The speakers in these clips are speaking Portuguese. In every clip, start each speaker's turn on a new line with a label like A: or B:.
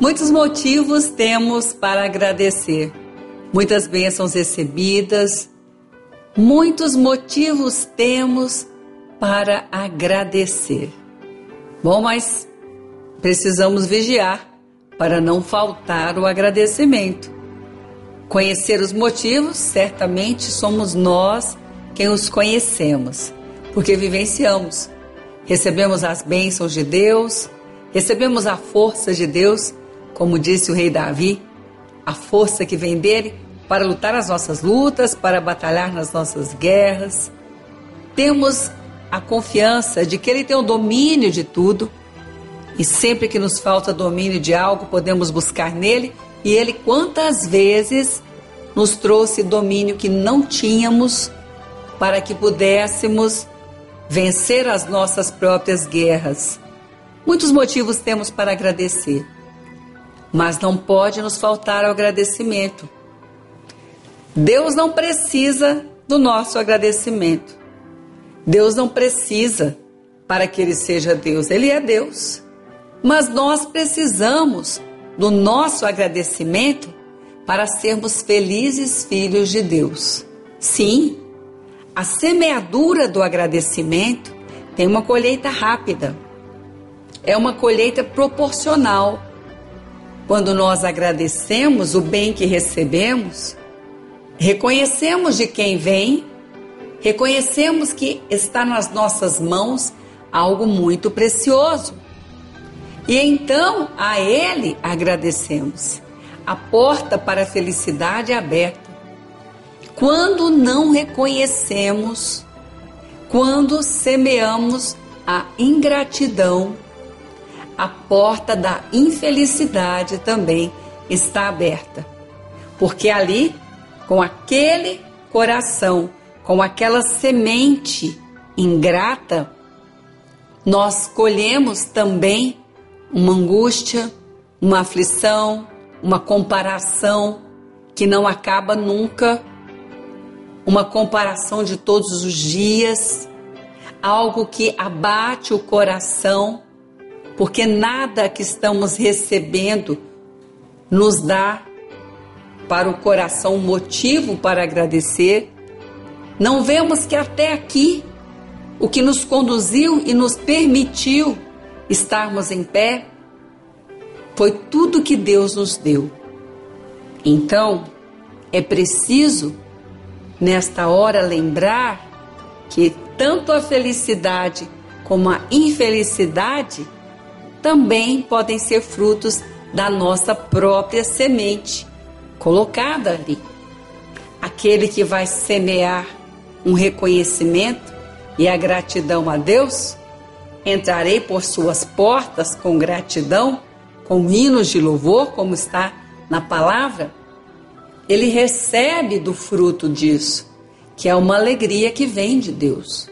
A: Muitos motivos temos para agradecer, muitas bênçãos recebidas, muitos motivos temos para agradecer. Bom, mas precisamos vigiar para não faltar o agradecimento. Conhecer os motivos, certamente somos nós quem os conhecemos, porque vivenciamos. Recebemos as bênçãos de Deus, recebemos a força de Deus, como disse o rei Davi, a força que vem dele para lutar as nossas lutas, para batalhar nas nossas guerras. Temos a confiança de que ele tem o domínio de tudo e sempre que nos falta domínio de algo, podemos buscar nele e ele quantas vezes nos trouxe domínio que não tínhamos para que pudéssemos vencer as nossas próprias guerras. Muitos motivos temos para agradecer, mas não pode nos faltar o agradecimento. Deus não precisa do nosso agradecimento. Deus não precisa para que Ele seja Deus, Ele é Deus. Mas nós precisamos do nosso agradecimento para sermos felizes filhos de Deus. Sim, a semeadura do agradecimento tem uma colheita rápida. É uma colheita proporcional. Quando nós agradecemos o bem que recebemos, reconhecemos de quem vem, reconhecemos que está nas nossas mãos algo muito precioso. E então a Ele agradecemos. A porta para a felicidade é aberta. Quando não reconhecemos, quando semeamos a ingratidão, a porta da infelicidade também está aberta. Porque ali, com aquele coração, com aquela semente ingrata, nós colhemos também uma angústia, uma aflição, uma comparação que não acaba nunca, uma comparação de todos os dias, algo que abate o coração, porque nada que estamos recebendo nos dá para o coração motivo para agradecer. Não vemos que até aqui o que nos conduziu e nos permitiu estarmos em pé foi tudo que Deus nos deu. Então, é preciso, nesta hora, lembrar que tanto a felicidade como a infelicidade também podem ser frutos da nossa própria semente colocada ali. Aquele que vai semear um reconhecimento e a gratidão a Deus, entrarei por suas portas com gratidão com hinos de louvor, como está na palavra, ele recebe do fruto disso, que é uma alegria que vem de Deus.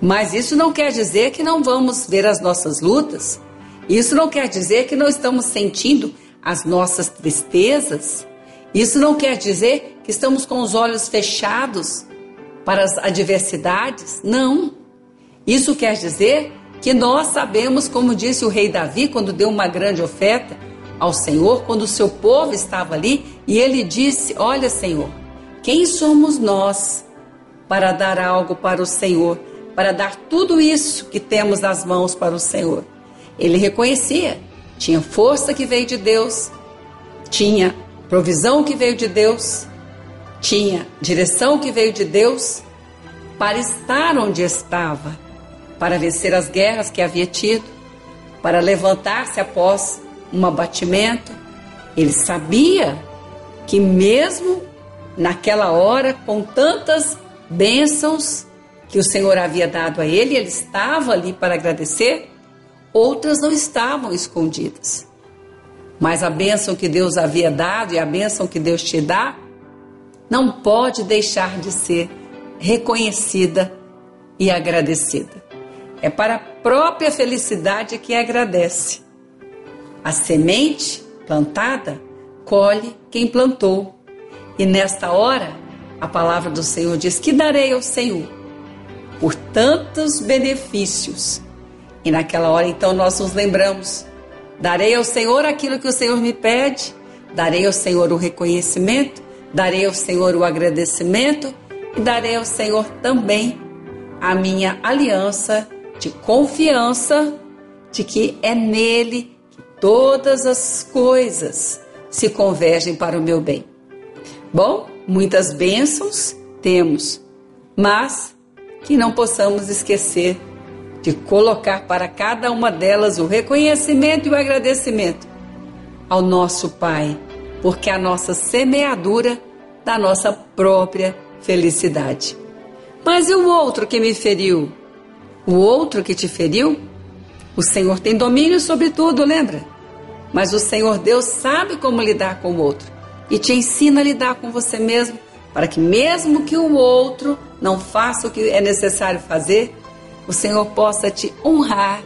A: Mas isso não quer dizer que não vamos ver as nossas lutas, isso não quer dizer que não estamos sentindo as nossas tristezas, isso não quer dizer que estamos com os olhos fechados para as adversidades, não. Isso quer dizer que nós sabemos, como disse o rei Davi quando deu uma grande oferta ao Senhor, quando o seu povo estava ali, e ele disse: Olha, Senhor, quem somos nós para dar algo para o Senhor, para dar tudo isso que temos nas mãos para o Senhor? Ele reconhecia, tinha força que veio de Deus, tinha provisão que veio de Deus, tinha direção que veio de Deus para estar onde estava para vencer as guerras que havia tido, para levantar-se após um abatimento. Ele sabia que, mesmo naquela hora, com tantas bênçãos que o Senhor havia dado a ele, ele estava ali para agradecer, outras não estavam escondidas. Mas a bênção que Deus havia dado e a bênção que Deus te dá não pode deixar de ser reconhecida e agradecida. É para a própria felicidade que agradece. A semente plantada colhe quem plantou. E nesta hora, a palavra do Senhor diz: Que darei ao Senhor por tantos benefícios. E naquela hora, então, nós nos lembramos Darei ao Senhor aquilo que o Senhor me pede, darei ao Senhor o reconhecimento, darei ao Senhor o agradecimento e darei ao Senhor também a minha aliança de confiança de que é nele que todas as coisas se convergem para o meu bem. Bom, muitas bênçãos temos, mas que não possamos esquecer de colocar para cada uma delas o reconhecimento e o agradecimento ao nosso Pai, porque é a nossa semeadura da nossa própria felicidade. Mas e o outro que me feriu? O outro que te feriu? O Senhor tem domínio sobre tudo, lembra? Mas o Senhor Deus sabe como lidar com o outro e te ensina a lidar com você mesmo, para que mesmo que o outro não faça o que é necessário fazer, o Senhor possa te honrar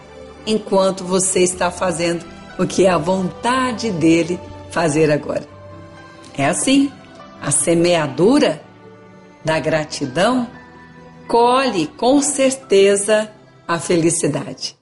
A: enquanto você está fazendo o que é a vontade dele fazer agora. É assim, a semeadura da gratidão colhe com certeza a felicidade.